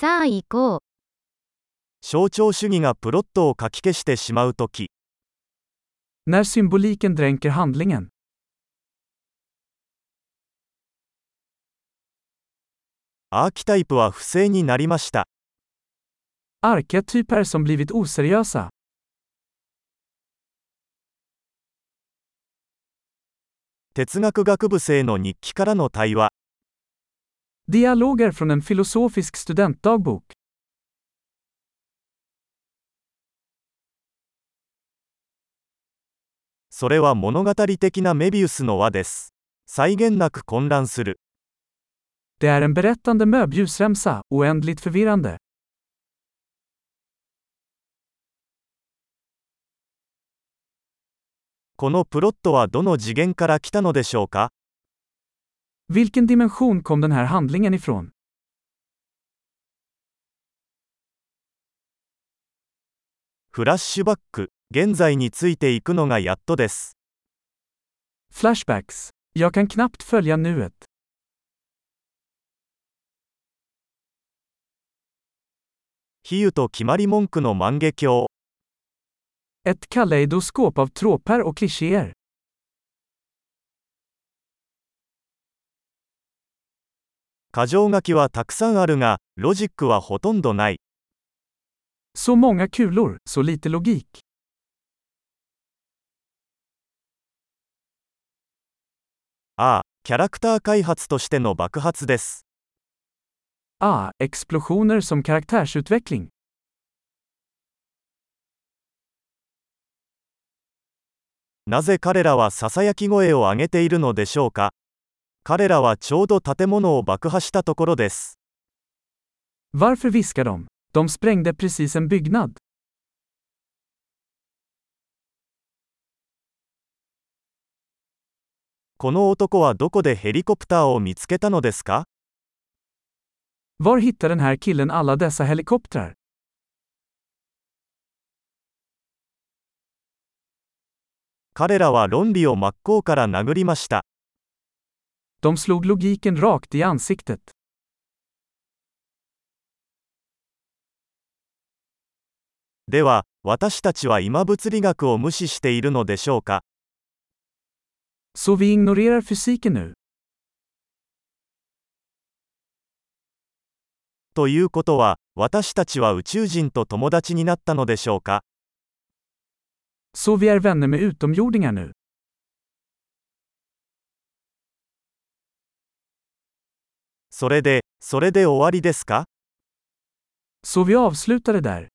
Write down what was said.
さあ行こう。象徴主義がプロットをかき消してしまうとき、När symboliken dränker handlingen. アーキタイプは不正になりました。Arketyper som blivit oseriösa. 哲学学部生の日記からの対話。Dialoger från en filosofisk studentdagbok. それは物語的なメビウスの輪です。際限なく混乱する。Det är en berättande möbiusremsa, oändligt förvirrande. このプロットはどの次元から来たのでしょうか Vilken dimension kom den här handlingen ifrån? フラッシュバック、現在についていくのがやっとです。 Flashbacks. Jag kan knappt följa nuet. 比喩と決まり文句の万華鏡。 Ett kaleidoskop av tråper och klichéer. 箇条書きはたくさんあるが、ロジックはほとんどない。Så många kulor, så lite logik. ああ、キャラクター開発としての爆発です。Ah, explosioner som karaktärsutveckling. なぜ彼らはささやき声を上げているのでしょうか彼らはちょうど建物を爆破したところです。Varför viskar de? De sprängde precis en byggnad. この男はどこでヘリコプターを見つけたのですか Var hittar den här killen alla dessa helikoptrar? 彼らは論理を真っ向から殴りました。De slog logiken rakt i ansiktet. では、私たちは今物理学を無視しているのでしょうか Så vi ignorerar fysiken nu. ということは、私たちは宇宙人と友達になったのでしょうか Så vi är vänner med utomjordingar nu. それで、それで終わりですか Så vi avslutade där.